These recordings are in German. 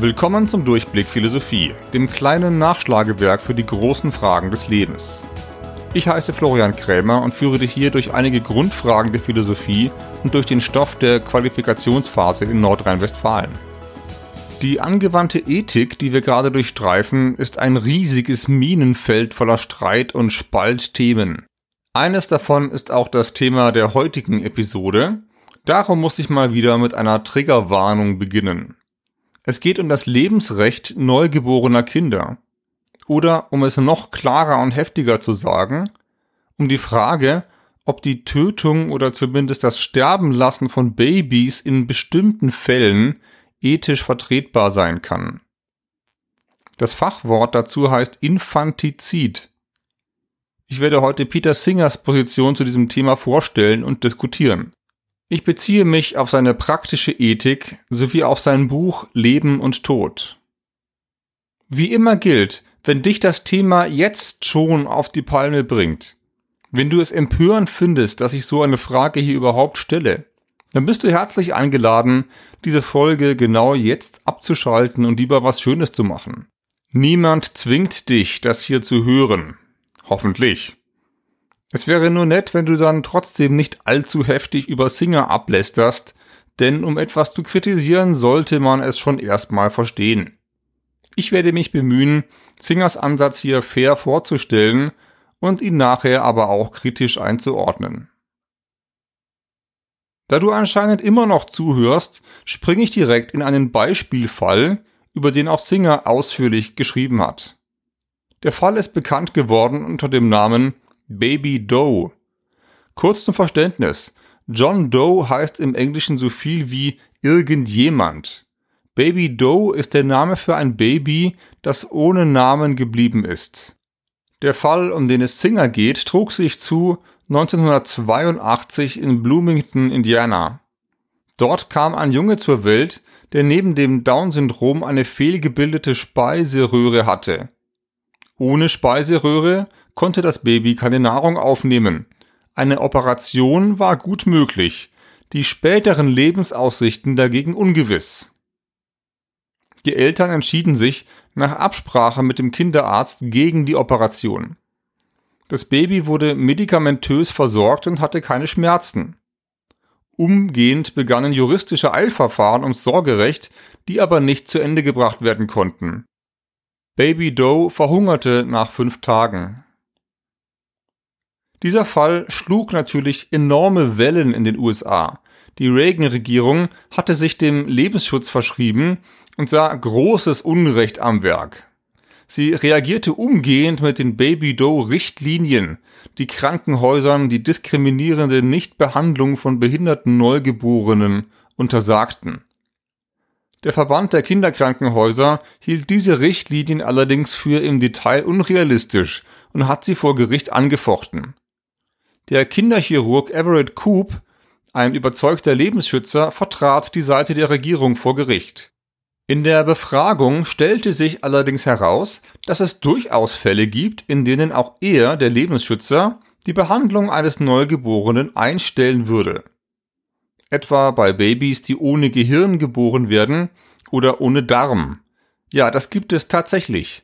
Willkommen zum Durchblick Philosophie, dem kleinen Nachschlagewerk für die großen Fragen des Lebens. Ich heiße Florian Krämer und führe dich hier durch einige Grundfragen der Philosophie und durch den Stoff der Qualifikationsphase in Nordrhein-Westfalen. Die angewandte Ethik, die wir gerade durchstreifen, ist ein riesiges Minenfeld voller Streit und Spaltthemen. Eines davon ist auch das Thema der heutigen Episode. Darum muss ich mal wieder mit einer Triggerwarnung beginnen. Es geht um das Lebensrecht neugeborener Kinder. Oder, um es noch klarer und heftiger zu sagen, um die Frage, ob die Tötung oder zumindest das Sterbenlassen von Babys in bestimmten Fällen ethisch vertretbar sein kann. Das Fachwort dazu heißt Infantizid. Ich werde heute Peter Singers Position zu diesem Thema vorstellen und diskutieren. Ich beziehe mich auf seine praktische Ethik sowie auf sein Buch Leben und Tod. Wie immer gilt, wenn dich das Thema jetzt schon auf die Palme bringt, wenn du es empörend findest, dass ich so eine Frage hier überhaupt stelle, dann bist du herzlich eingeladen, diese Folge genau jetzt abzuschalten und lieber was Schönes zu machen. Niemand zwingt dich, das hier zu hören. Hoffentlich. Es wäre nur nett, wenn du dann trotzdem nicht allzu heftig über Singer ablästerst, denn um etwas zu kritisieren, sollte man es schon erstmal verstehen. Ich werde mich bemühen, Singers Ansatz hier fair vorzustellen und ihn nachher aber auch kritisch einzuordnen. Da du anscheinend immer noch zuhörst, springe ich direkt in einen Beispielfall, über den auch Singer ausführlich geschrieben hat. Der Fall ist bekannt geworden unter dem Namen Baby Doe. Kurz zum Verständnis. John Doe heißt im Englischen so viel wie irgendjemand. Baby Doe ist der Name für ein Baby, das ohne Namen geblieben ist. Der Fall, um den es Singer geht, trug sich zu 1982 in Bloomington, Indiana. Dort kam ein Junge zur Welt, der neben dem Down-Syndrom eine fehlgebildete Speiseröhre hatte. Ohne Speiseröhre konnte das Baby keine Nahrung aufnehmen. Eine Operation war gut möglich, die späteren Lebensaussichten dagegen ungewiss. Die Eltern entschieden sich nach Absprache mit dem Kinderarzt gegen die Operation. Das Baby wurde medikamentös versorgt und hatte keine Schmerzen. Umgehend begannen juristische Eilverfahren ums Sorgerecht, die aber nicht zu Ende gebracht werden konnten. Baby Doe verhungerte nach fünf Tagen. Dieser Fall schlug natürlich enorme Wellen in den USA. Die Reagan-Regierung hatte sich dem Lebensschutz verschrieben und sah großes Unrecht am Werk. Sie reagierte umgehend mit den Baby Doe Richtlinien, die Krankenhäusern die diskriminierende Nichtbehandlung von behinderten Neugeborenen untersagten. Der Verband der Kinderkrankenhäuser hielt diese Richtlinien allerdings für im Detail unrealistisch und hat sie vor Gericht angefochten. Der Kinderchirurg Everett Koop, ein überzeugter Lebensschützer, vertrat die Seite der Regierung vor Gericht. In der Befragung stellte sich allerdings heraus, dass es durchaus Fälle gibt, in denen auch er, der Lebensschützer, die Behandlung eines Neugeborenen einstellen würde. Etwa bei Babys, die ohne Gehirn geboren werden oder ohne Darm. Ja, das gibt es tatsächlich.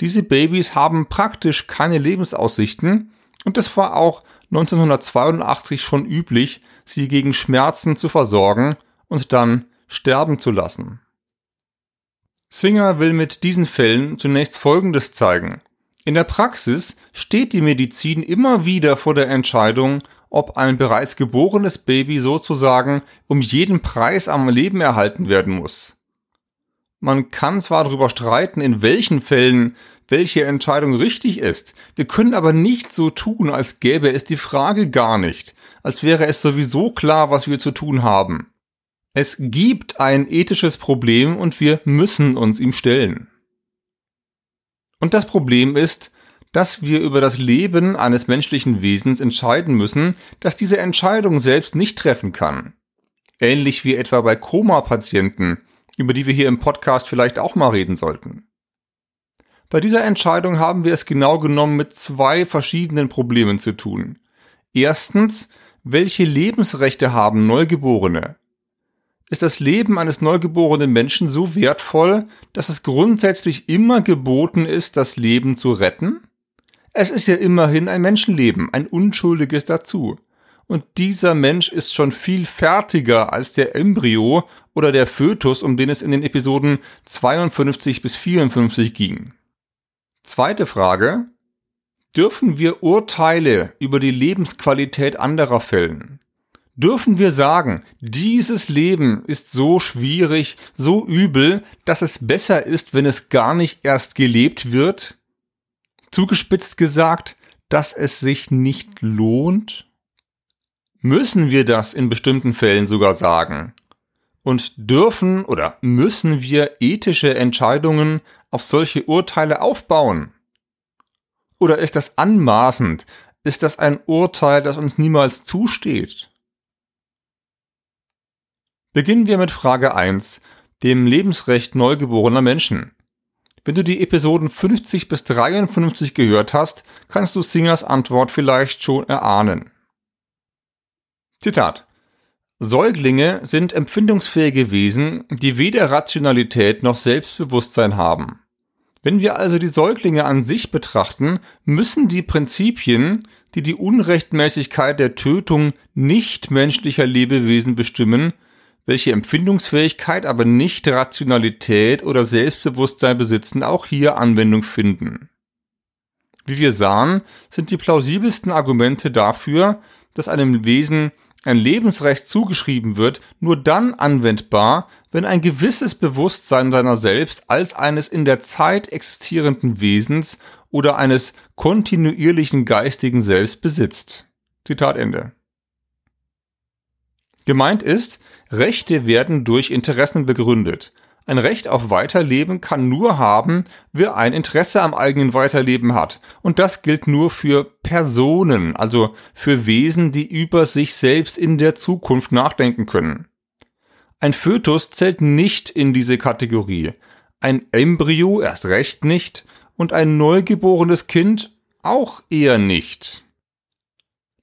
Diese Babys haben praktisch keine Lebensaussichten und es war auch 1982 schon üblich, sie gegen Schmerzen zu versorgen und dann sterben zu lassen. Singer will mit diesen Fällen zunächst Folgendes zeigen. In der Praxis steht die Medizin immer wieder vor der Entscheidung, ob ein bereits geborenes Baby sozusagen um jeden Preis am Leben erhalten werden muss. Man kann zwar darüber streiten, in welchen Fällen welche Entscheidung richtig ist. Wir können aber nicht so tun, als gäbe es die Frage gar nicht, als wäre es sowieso klar, was wir zu tun haben. Es gibt ein ethisches Problem und wir müssen uns ihm stellen. Und das Problem ist, dass wir über das Leben eines menschlichen Wesens entscheiden müssen, das diese Entscheidung selbst nicht treffen kann. Ähnlich wie etwa bei Koma-Patienten, über die wir hier im Podcast vielleicht auch mal reden sollten. Bei dieser Entscheidung haben wir es genau genommen mit zwei verschiedenen Problemen zu tun. Erstens, welche Lebensrechte haben Neugeborene? ist das Leben eines neugeborenen Menschen so wertvoll, dass es grundsätzlich immer geboten ist, das Leben zu retten? Es ist ja immerhin ein Menschenleben, ein unschuldiges dazu. Und dieser Mensch ist schon viel fertiger als der Embryo oder der Fötus, um den es in den Episoden 52 bis 54 ging. Zweite Frage. Dürfen wir Urteile über die Lebensqualität anderer fällen? Dürfen wir sagen, dieses Leben ist so schwierig, so übel, dass es besser ist, wenn es gar nicht erst gelebt wird? Zugespitzt gesagt, dass es sich nicht lohnt? Müssen wir das in bestimmten Fällen sogar sagen? Und dürfen oder müssen wir ethische Entscheidungen auf solche Urteile aufbauen? Oder ist das anmaßend? Ist das ein Urteil, das uns niemals zusteht? Beginnen wir mit Frage 1, dem Lebensrecht neugeborener Menschen. Wenn du die Episoden 50 bis 53 gehört hast, kannst du Singers Antwort vielleicht schon erahnen. Zitat. Säuglinge sind empfindungsfähige Wesen, die weder Rationalität noch Selbstbewusstsein haben. Wenn wir also die Säuglinge an sich betrachten, müssen die Prinzipien, die die Unrechtmäßigkeit der Tötung nichtmenschlicher Lebewesen bestimmen, welche Empfindungsfähigkeit, aber nicht Rationalität oder Selbstbewusstsein besitzen, auch hier Anwendung finden. Wie wir sahen, sind die plausibelsten Argumente dafür, dass einem Wesen ein Lebensrecht zugeschrieben wird, nur dann anwendbar, wenn ein gewisses Bewusstsein seiner selbst als eines in der Zeit existierenden Wesens oder eines kontinuierlichen geistigen Selbst besitzt. Zitat Ende. Gemeint ist, Rechte werden durch Interessen begründet. Ein Recht auf Weiterleben kann nur haben, wer ein Interesse am eigenen Weiterleben hat. Und das gilt nur für Personen, also für Wesen, die über sich selbst in der Zukunft nachdenken können. Ein Fötus zählt nicht in diese Kategorie. Ein Embryo erst recht nicht und ein neugeborenes Kind auch eher nicht.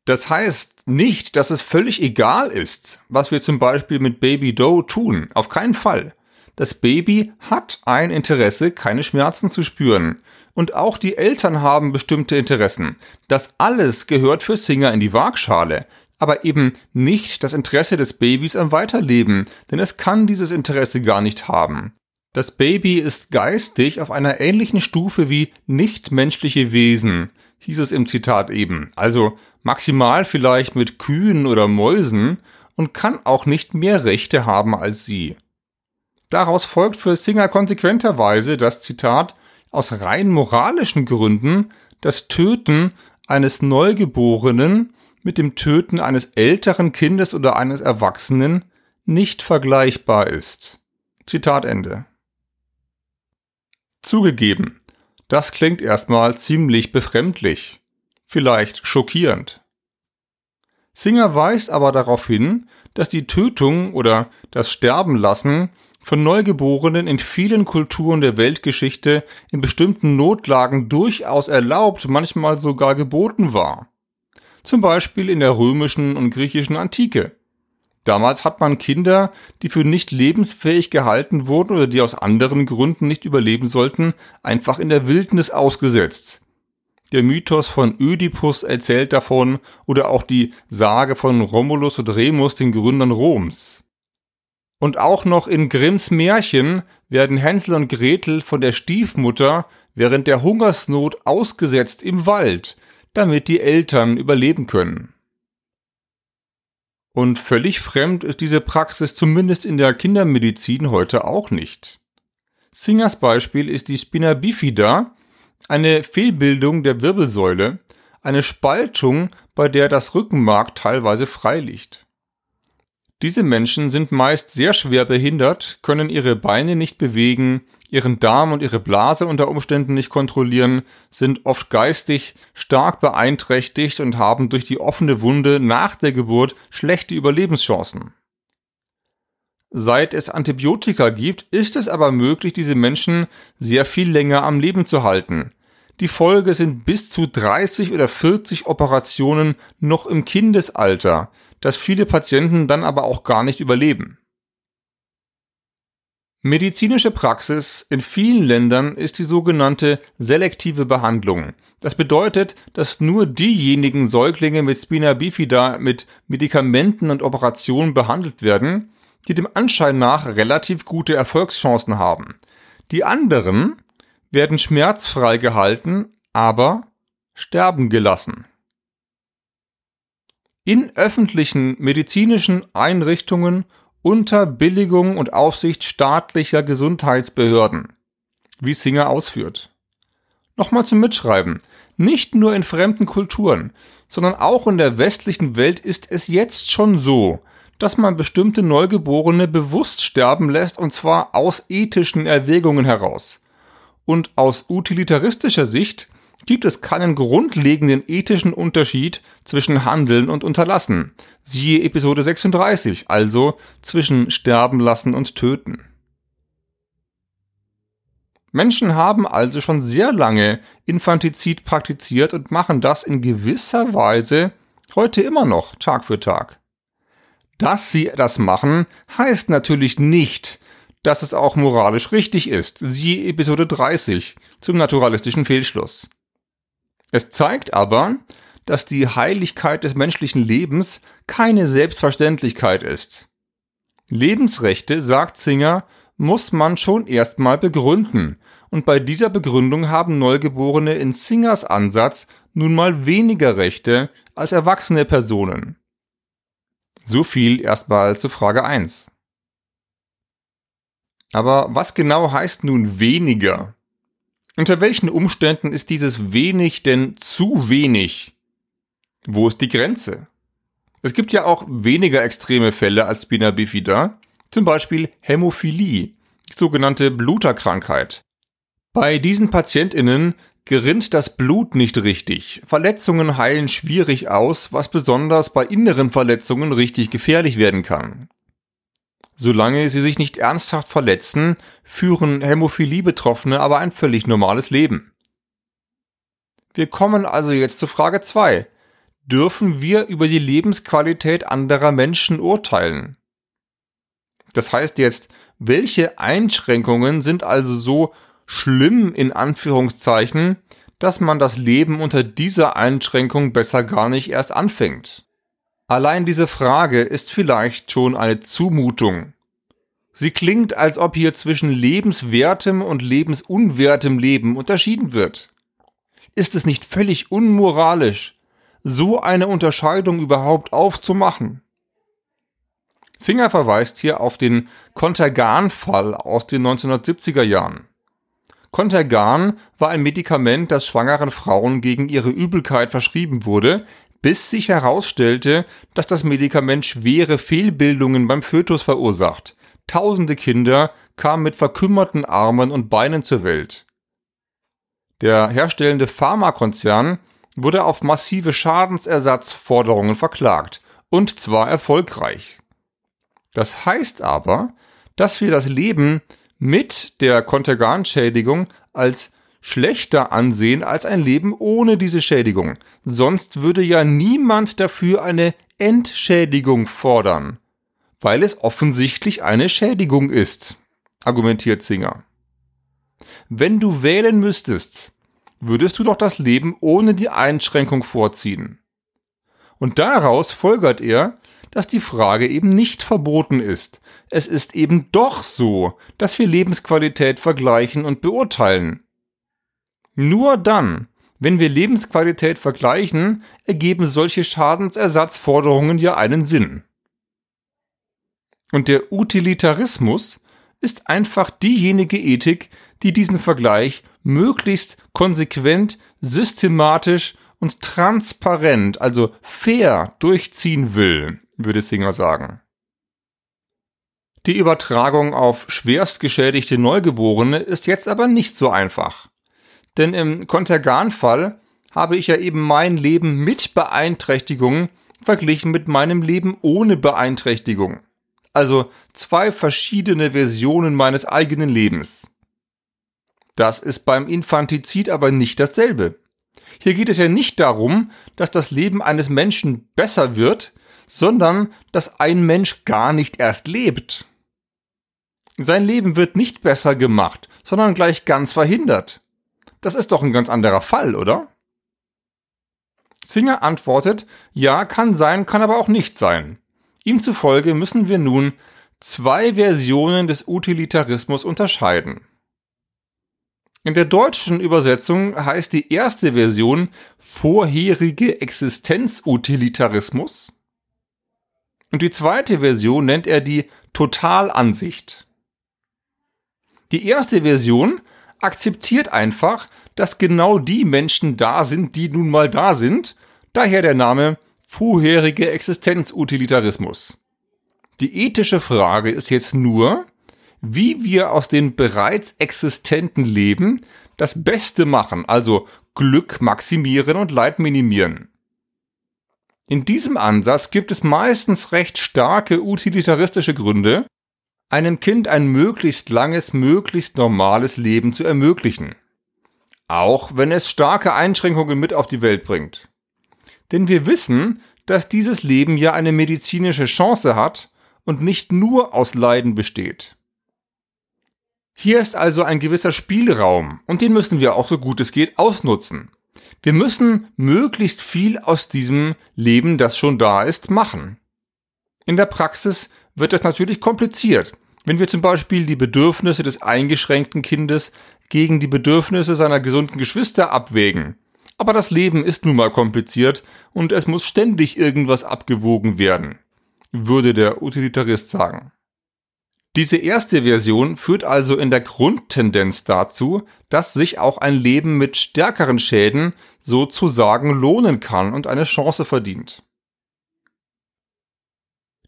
Das heißt nicht, dass es völlig egal ist, was wir zum Beispiel mit Baby Doe tun. Auf keinen Fall. Das Baby hat ein Interesse, keine Schmerzen zu spüren. Und auch die Eltern haben bestimmte Interessen. Das alles gehört für Singer in die Waagschale. Aber eben nicht das Interesse des Babys am Weiterleben, denn es kann dieses Interesse gar nicht haben. Das Baby ist geistig auf einer ähnlichen Stufe wie nichtmenschliche Wesen, hieß es im Zitat eben. Also maximal vielleicht mit Kühen oder Mäusen und kann auch nicht mehr Rechte haben als sie. Daraus folgt für Singer konsequenterweise das Zitat aus rein moralischen Gründen das Töten eines Neugeborenen mit dem Töten eines älteren Kindes oder eines Erwachsenen nicht vergleichbar ist. Zitat Ende. Zugegeben, das klingt erstmal ziemlich befremdlich vielleicht schockierend. Singer weist aber darauf hin, dass die Tötung oder das Sterbenlassen von Neugeborenen in vielen Kulturen der Weltgeschichte in bestimmten Notlagen durchaus erlaubt, manchmal sogar geboten war. Zum Beispiel in der römischen und griechischen Antike. Damals hat man Kinder, die für nicht lebensfähig gehalten wurden oder die aus anderen Gründen nicht überleben sollten, einfach in der Wildnis ausgesetzt. Der Mythos von Ödipus erzählt davon oder auch die Sage von Romulus und Remus, den Gründern Roms. Und auch noch in Grimms Märchen werden Hänsel und Gretel von der Stiefmutter während der Hungersnot ausgesetzt im Wald, damit die Eltern überleben können. Und völlig fremd ist diese Praxis zumindest in der Kindermedizin heute auch nicht. Singers Beispiel ist die Spina bifida, eine Fehlbildung der Wirbelsäule, eine Spaltung, bei der das Rückenmark teilweise frei. Diese Menschen sind meist sehr schwer behindert, können ihre Beine nicht bewegen, ihren Darm und ihre Blase unter Umständen nicht kontrollieren, sind oft geistig stark beeinträchtigt und haben durch die offene Wunde nach der Geburt schlechte Überlebenschancen. Seit es Antibiotika gibt, ist es aber möglich, diese Menschen sehr viel länger am Leben zu halten. Die Folge sind bis zu 30 oder 40 Operationen noch im Kindesalter, das viele Patienten dann aber auch gar nicht überleben. Medizinische Praxis in vielen Ländern ist die sogenannte selektive Behandlung. Das bedeutet, dass nur diejenigen Säuglinge mit Spina bifida mit Medikamenten und Operationen behandelt werden, die dem Anschein nach relativ gute Erfolgschancen haben. Die anderen werden schmerzfrei gehalten, aber sterben gelassen. In öffentlichen medizinischen Einrichtungen unter Billigung und Aufsicht staatlicher Gesundheitsbehörden, wie Singer ausführt. Nochmal zum Mitschreiben. Nicht nur in fremden Kulturen, sondern auch in der westlichen Welt ist es jetzt schon so, dass man bestimmte Neugeborene bewusst sterben lässt und zwar aus ethischen Erwägungen heraus. Und aus utilitaristischer Sicht gibt es keinen grundlegenden ethischen Unterschied zwischen Handeln und Unterlassen. Siehe Episode 36, also zwischen Sterben lassen und Töten. Menschen haben also schon sehr lange Infantizid praktiziert und machen das in gewisser Weise heute immer noch, Tag für Tag. Dass sie das machen, heißt natürlich nicht, dass es auch moralisch richtig ist. Siehe Episode 30 zum naturalistischen Fehlschluss. Es zeigt aber, dass die Heiligkeit des menschlichen Lebens keine Selbstverständlichkeit ist. Lebensrechte, sagt Singer, muss man schon erstmal begründen, und bei dieser Begründung haben Neugeborene in Singers Ansatz nun mal weniger Rechte als erwachsene Personen. So viel erstmal zu Frage 1. Aber was genau heißt nun weniger? Unter welchen Umständen ist dieses wenig denn zu wenig? Wo ist die Grenze? Es gibt ja auch weniger extreme Fälle als Spina bifida, zum Beispiel Hämophilie, die sogenannte Bluterkrankheit. Bei diesen PatientInnen gerinnt das Blut nicht richtig. Verletzungen heilen schwierig aus, was besonders bei inneren Verletzungen richtig gefährlich werden kann. Solange sie sich nicht ernsthaft verletzen, führen Hämophilie-Betroffene aber ein völlig normales Leben. Wir kommen also jetzt zu Frage 2. Dürfen wir über die Lebensqualität anderer Menschen urteilen? Das heißt jetzt, welche Einschränkungen sind also so schlimm in Anführungszeichen, dass man das Leben unter dieser Einschränkung besser gar nicht erst anfängt? Allein diese Frage ist vielleicht schon eine Zumutung. Sie klingt, als ob hier zwischen lebenswertem und lebensunwertem Leben unterschieden wird. Ist es nicht völlig unmoralisch, so eine Unterscheidung überhaupt aufzumachen? Singer verweist hier auf den Contergan-Fall aus den 1970er Jahren. Contergan war ein Medikament, das schwangeren Frauen gegen ihre Übelkeit verschrieben wurde, bis sich herausstellte, dass das Medikament schwere Fehlbildungen beim Fötus verursacht. Tausende Kinder kamen mit verkümmerten Armen und Beinen zur Welt. Der herstellende Pharmakonzern wurde auf massive Schadensersatzforderungen verklagt, und zwar erfolgreich. Das heißt aber, dass wir das Leben mit der Konterganschädigung als schlechter ansehen als ein Leben ohne diese Schädigung. Sonst würde ja niemand dafür eine Entschädigung fordern, weil es offensichtlich eine Schädigung ist, argumentiert Singer. Wenn du wählen müsstest, würdest du doch das Leben ohne die Einschränkung vorziehen. Und daraus folgert er, dass die Frage eben nicht verboten ist. Es ist eben doch so, dass wir Lebensqualität vergleichen und beurteilen. Nur dann, wenn wir Lebensqualität vergleichen, ergeben solche Schadensersatzforderungen ja einen Sinn. Und der Utilitarismus ist einfach diejenige Ethik, die diesen Vergleich möglichst konsequent, systematisch und transparent, also fair durchziehen will, würde Singer sagen. Die Übertragung auf schwerst geschädigte Neugeborene ist jetzt aber nicht so einfach. Denn im Kontergan-Fall habe ich ja eben mein Leben mit Beeinträchtigung verglichen mit meinem Leben ohne Beeinträchtigung. Also zwei verschiedene Versionen meines eigenen Lebens. Das ist beim Infantizid aber nicht dasselbe. Hier geht es ja nicht darum, dass das Leben eines Menschen besser wird, sondern dass ein Mensch gar nicht erst lebt. Sein Leben wird nicht besser gemacht, sondern gleich ganz verhindert. Das ist doch ein ganz anderer Fall, oder? Singer antwortet, ja, kann sein, kann aber auch nicht sein. Ihm zufolge müssen wir nun zwei Versionen des Utilitarismus unterscheiden. In der deutschen Übersetzung heißt die erste Version vorherige Existenzutilitarismus und die zweite Version nennt er die Totalansicht. Die erste Version akzeptiert einfach, dass genau die Menschen da sind, die nun mal da sind, daher der Name vorherige Existenzutilitarismus. Die ethische Frage ist jetzt nur, wie wir aus den bereits existenten Leben das Beste machen, also Glück maximieren und Leid minimieren. In diesem Ansatz gibt es meistens recht starke utilitaristische Gründe, einem Kind ein möglichst langes, möglichst normales Leben zu ermöglichen. Auch wenn es starke Einschränkungen mit auf die Welt bringt. Denn wir wissen, dass dieses Leben ja eine medizinische Chance hat und nicht nur aus Leiden besteht. Hier ist also ein gewisser Spielraum und den müssen wir auch so gut es geht ausnutzen. Wir müssen möglichst viel aus diesem Leben, das schon da ist, machen. In der Praxis wird das natürlich kompliziert, wenn wir zum Beispiel die Bedürfnisse des eingeschränkten Kindes gegen die Bedürfnisse seiner gesunden Geschwister abwägen. Aber das Leben ist nun mal kompliziert und es muss ständig irgendwas abgewogen werden, würde der Utilitarist sagen. Diese erste Version führt also in der Grundtendenz dazu, dass sich auch ein Leben mit stärkeren Schäden sozusagen lohnen kann und eine Chance verdient.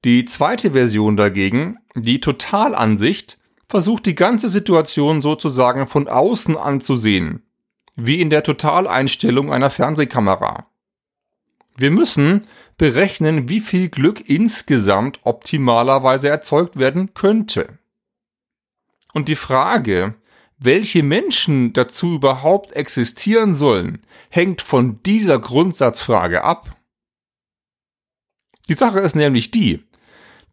Die zweite Version dagegen, die Totalansicht, versucht die ganze Situation sozusagen von außen anzusehen, wie in der Totaleinstellung einer Fernsehkamera. Wir müssen berechnen, wie viel Glück insgesamt optimalerweise erzeugt werden könnte. Und die Frage, welche Menschen dazu überhaupt existieren sollen, hängt von dieser Grundsatzfrage ab. Die Sache ist nämlich die,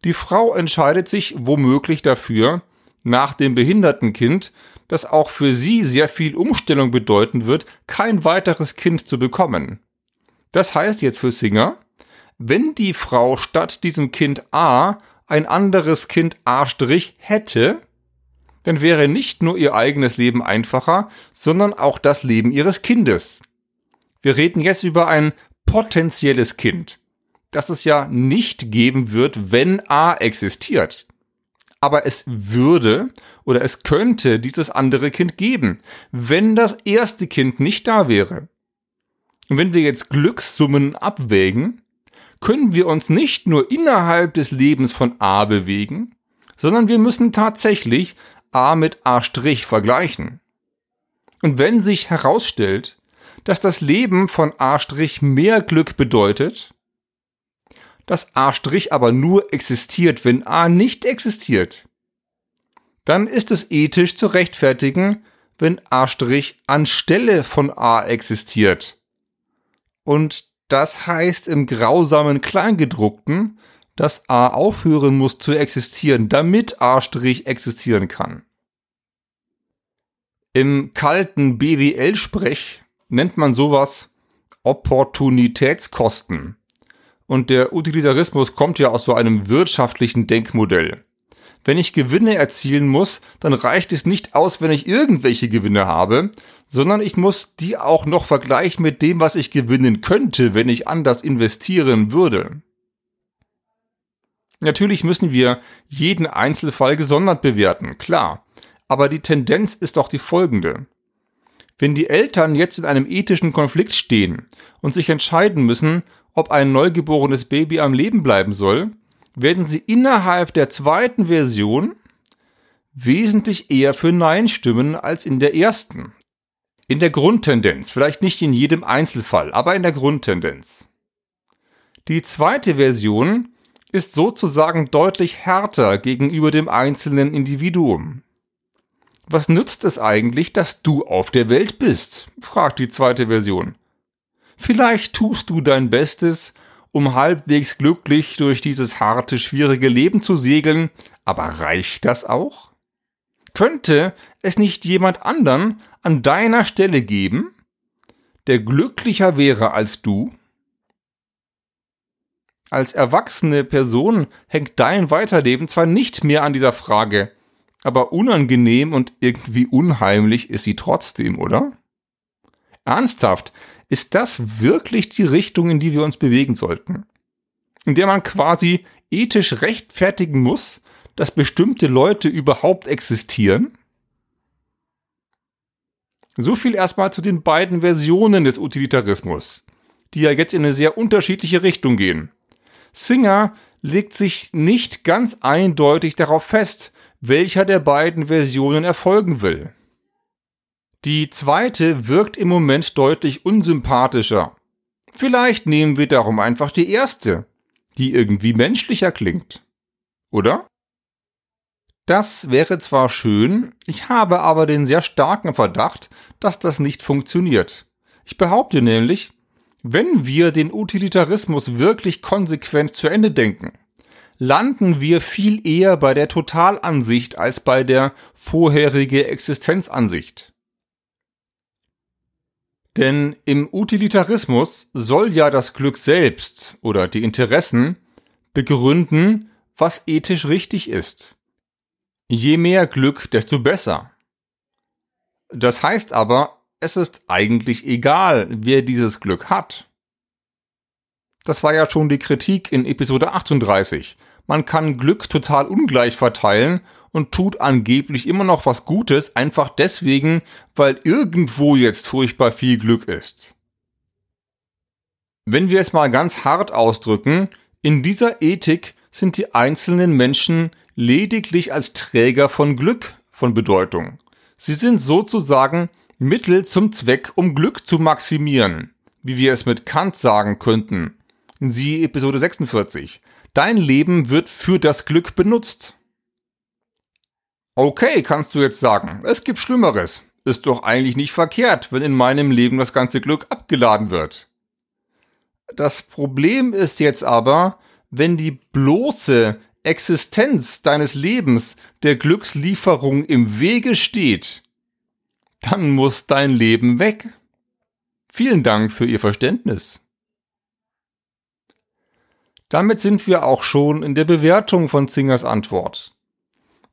die Frau entscheidet sich womöglich dafür, nach dem behinderten Kind, das auch für sie sehr viel Umstellung bedeuten wird, kein weiteres Kind zu bekommen. Das heißt jetzt für Singer, wenn die Frau statt diesem Kind A ein anderes Kind A' hätte, dann wäre nicht nur ihr eigenes Leben einfacher, sondern auch das Leben ihres Kindes. Wir reden jetzt über ein potenzielles Kind, das es ja nicht geben wird, wenn A existiert. Aber es würde oder es könnte dieses andere Kind geben, wenn das erste Kind nicht da wäre. Und wenn wir jetzt Glückssummen abwägen, können wir uns nicht nur innerhalb des Lebens von A bewegen, sondern wir müssen tatsächlich A mit A' vergleichen. Und wenn sich herausstellt, dass das Leben von A' mehr Glück bedeutet, dass A' aber nur existiert, wenn A nicht existiert, dann ist es ethisch zu rechtfertigen, wenn A' anstelle von A existiert. Und das heißt im grausamen Kleingedruckten, dass A aufhören muss zu existieren, damit A' existieren kann. Im kalten BWL-Sprech nennt man sowas Opportunitätskosten. Und der Utilitarismus kommt ja aus so einem wirtschaftlichen Denkmodell. Wenn ich Gewinne erzielen muss, dann reicht es nicht aus, wenn ich irgendwelche Gewinne habe, sondern ich muss die auch noch vergleichen mit dem, was ich gewinnen könnte, wenn ich anders investieren würde. Natürlich müssen wir jeden Einzelfall gesondert bewerten, klar. Aber die Tendenz ist doch die folgende. Wenn die Eltern jetzt in einem ethischen Konflikt stehen und sich entscheiden müssen, ob ein neugeborenes Baby am Leben bleiben soll, werden sie innerhalb der zweiten Version wesentlich eher für Nein stimmen als in der ersten. In der Grundtendenz, vielleicht nicht in jedem Einzelfall, aber in der Grundtendenz. Die zweite Version ist sozusagen deutlich härter gegenüber dem einzelnen Individuum. Was nützt es eigentlich, dass du auf der Welt bist? fragt die zweite Version. Vielleicht tust du dein Bestes, um halbwegs glücklich durch dieses harte, schwierige Leben zu segeln, aber reicht das auch? Könnte es nicht jemand anderen an deiner Stelle geben, der glücklicher wäre als du? Als erwachsene Person hängt dein Weiterleben zwar nicht mehr an dieser Frage, aber unangenehm und irgendwie unheimlich ist sie trotzdem, oder? Ernsthaft, ist das wirklich die Richtung, in die wir uns bewegen sollten? In der man quasi ethisch rechtfertigen muss, dass bestimmte Leute überhaupt existieren? So viel erstmal zu den beiden Versionen des Utilitarismus, die ja jetzt in eine sehr unterschiedliche Richtung gehen. Singer legt sich nicht ganz eindeutig darauf fest, welcher der beiden Versionen erfolgen will. Die zweite wirkt im Moment deutlich unsympathischer. Vielleicht nehmen wir darum einfach die erste, die irgendwie menschlicher klingt. Oder? Das wäre zwar schön, ich habe aber den sehr starken Verdacht, dass das nicht funktioniert. Ich behaupte nämlich, wenn wir den Utilitarismus wirklich konsequent zu Ende denken, landen wir viel eher bei der Totalansicht als bei der vorherige Existenzansicht. Denn im Utilitarismus soll ja das Glück selbst oder die Interessen begründen, was ethisch richtig ist. Je mehr Glück, desto besser. Das heißt aber, es ist eigentlich egal, wer dieses Glück hat. Das war ja schon die Kritik in Episode 38. Man kann Glück total ungleich verteilen und tut angeblich immer noch was Gutes, einfach deswegen, weil irgendwo jetzt furchtbar viel Glück ist. Wenn wir es mal ganz hart ausdrücken, in dieser Ethik sind die einzelnen Menschen lediglich als Träger von Glück von Bedeutung. Sie sind sozusagen Mittel zum Zweck, um Glück zu maximieren, wie wir es mit Kant sagen könnten. Sie Episode 46. Dein Leben wird für das Glück benutzt. Okay, kannst du jetzt sagen, es gibt Schlimmeres. Ist doch eigentlich nicht verkehrt, wenn in meinem Leben das ganze Glück abgeladen wird. Das Problem ist jetzt aber, wenn die bloße Existenz deines Lebens der Glückslieferung im Wege steht, dann muss dein Leben weg. Vielen Dank für Ihr Verständnis. Damit sind wir auch schon in der Bewertung von Zingers Antwort.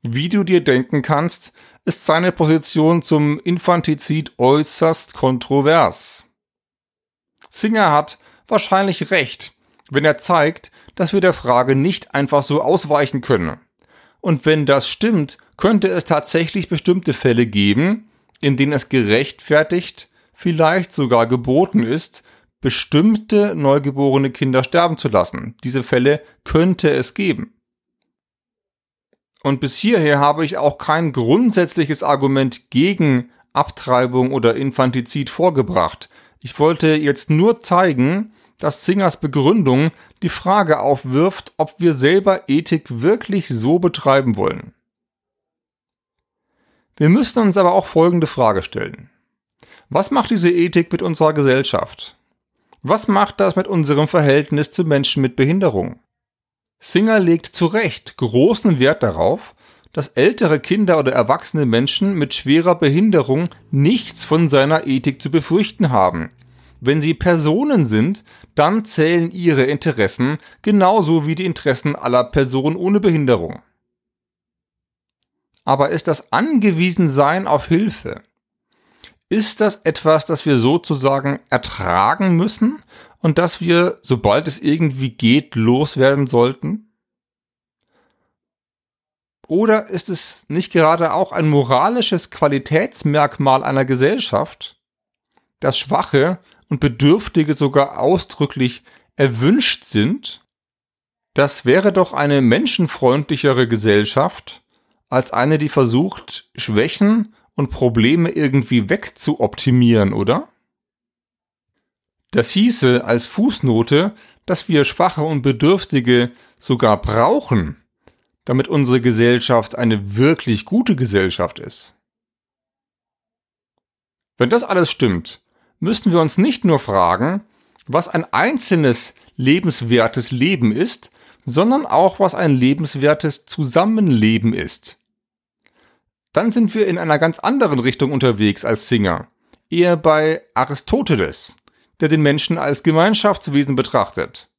Wie du dir denken kannst, ist seine Position zum Infantizid äußerst kontrovers. Singer hat wahrscheinlich recht, wenn er zeigt, dass wir der Frage nicht einfach so ausweichen können. Und wenn das stimmt, könnte es tatsächlich bestimmte Fälle geben, in denen es gerechtfertigt, vielleicht sogar geboten ist, bestimmte neugeborene Kinder sterben zu lassen. Diese Fälle könnte es geben. Und bis hierher habe ich auch kein grundsätzliches Argument gegen Abtreibung oder Infantizid vorgebracht. Ich wollte jetzt nur zeigen, dass Singers Begründung die Frage aufwirft, ob wir selber Ethik wirklich so betreiben wollen. Wir müssen uns aber auch folgende Frage stellen. Was macht diese Ethik mit unserer Gesellschaft? Was macht das mit unserem Verhältnis zu Menschen mit Behinderung? Singer legt zu Recht großen Wert darauf, dass ältere Kinder oder erwachsene Menschen mit schwerer Behinderung nichts von seiner Ethik zu befürchten haben. Wenn sie Personen sind, dann zählen ihre Interessen genauso wie die Interessen aller Personen ohne Behinderung. Aber ist das Angewiesensein auf Hilfe? Ist das etwas, das wir sozusagen ertragen müssen und dass wir, sobald es irgendwie geht, loswerden sollten? Oder ist es nicht gerade auch ein moralisches Qualitätsmerkmal einer Gesellschaft, dass Schwache und Bedürftige sogar ausdrücklich erwünscht sind? Das wäre doch eine menschenfreundlichere Gesellschaft als eine, die versucht, Schwächen und Probleme irgendwie wegzuoptimieren, oder? Das hieße als Fußnote, dass wir Schwache und Bedürftige sogar brauchen, damit unsere Gesellschaft eine wirklich gute Gesellschaft ist. Wenn das alles stimmt, müssen wir uns nicht nur fragen, was ein einzelnes lebenswertes Leben ist, sondern auch was ein lebenswertes Zusammenleben ist. dann sind wir in einer ganz anderen Richtung unterwegs als Singer. Eher bei Aristoteles, der den Menschen als Gemeinschaftswesen betrachtet.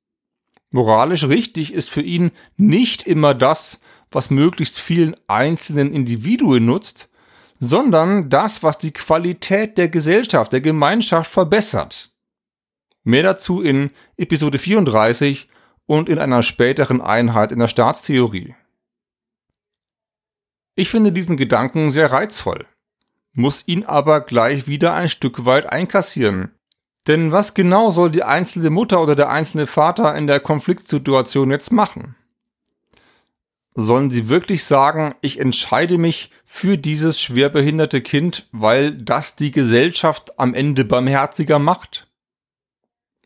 Moralisch richtig ist für ihn nicht immer das, was möglichst vielen einzelnen Individuen nutzt, sondern das, was die Qualität der Gesellschaft, der Gemeinschaft verbessert. Mehr dazu in Episode 34 und in einer späteren Einheit in der Staatstheorie. Ich finde diesen Gedanken sehr reizvoll, muss ihn aber gleich wieder ein Stück weit einkassieren. Denn was genau soll die einzelne Mutter oder der einzelne Vater in der Konfliktsituation jetzt machen? Sollen sie wirklich sagen, ich entscheide mich für dieses schwerbehinderte Kind, weil das die Gesellschaft am Ende barmherziger macht?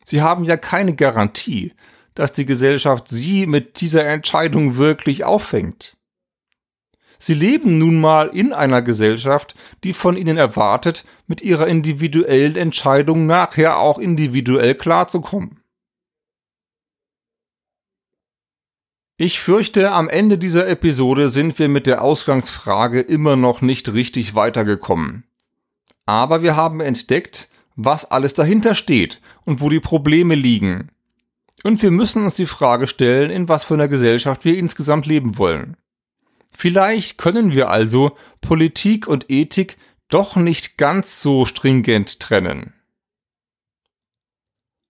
Sie haben ja keine Garantie, dass die Gesellschaft sie mit dieser Entscheidung wirklich auffängt. Sie leben nun mal in einer Gesellschaft, die von ihnen erwartet, mit ihrer individuellen Entscheidung nachher auch individuell klarzukommen. Ich fürchte, am Ende dieser Episode sind wir mit der Ausgangsfrage immer noch nicht richtig weitergekommen. Aber wir haben entdeckt, was alles dahinter steht und wo die Probleme liegen. Und wir müssen uns die Frage stellen, in was für einer Gesellschaft wir insgesamt leben wollen. Vielleicht können wir also Politik und Ethik doch nicht ganz so stringent trennen.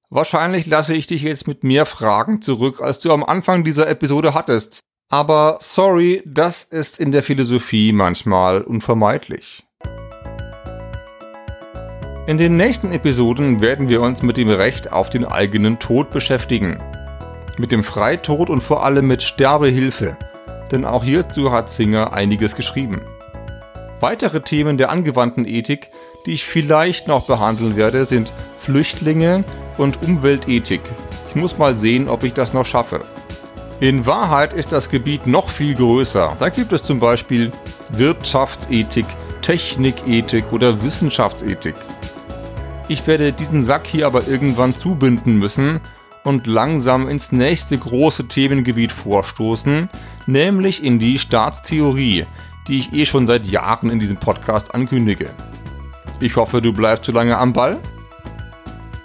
Wahrscheinlich lasse ich dich jetzt mit mehr Fragen zurück, als du am Anfang dieser Episode hattest. Aber sorry, das ist in der Philosophie manchmal unvermeidlich. In den nächsten Episoden werden wir uns mit dem Recht auf den eigenen Tod beschäftigen. Mit dem Freitod und vor allem mit Sterbehilfe denn auch hierzu hat Singer einiges geschrieben. Weitere Themen der angewandten Ethik, die ich vielleicht noch behandeln werde, sind Flüchtlinge und Umweltethik. Ich muss mal sehen, ob ich das noch schaffe. In Wahrheit ist das Gebiet noch viel größer. Da gibt es zum Beispiel Wirtschaftsethik, Technikethik oder Wissenschaftsethik. Ich werde diesen Sack hier aber irgendwann zubinden müssen, und langsam ins nächste große Themengebiet vorstoßen, nämlich in die Staatstheorie, die ich eh schon seit Jahren in diesem Podcast ankündige. Ich hoffe, du bleibst so lange am Ball.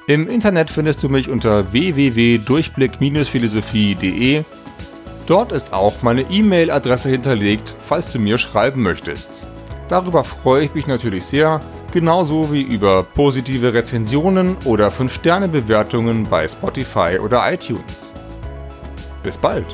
Im Internet findest du mich unter www.durchblick-philosophie.de. Dort ist auch meine E-Mail-Adresse hinterlegt, falls du mir schreiben möchtest. Darüber freue ich mich natürlich sehr genauso wie über positive Rezensionen oder 5-Sterne-Bewertungen bei Spotify oder iTunes. Bis bald!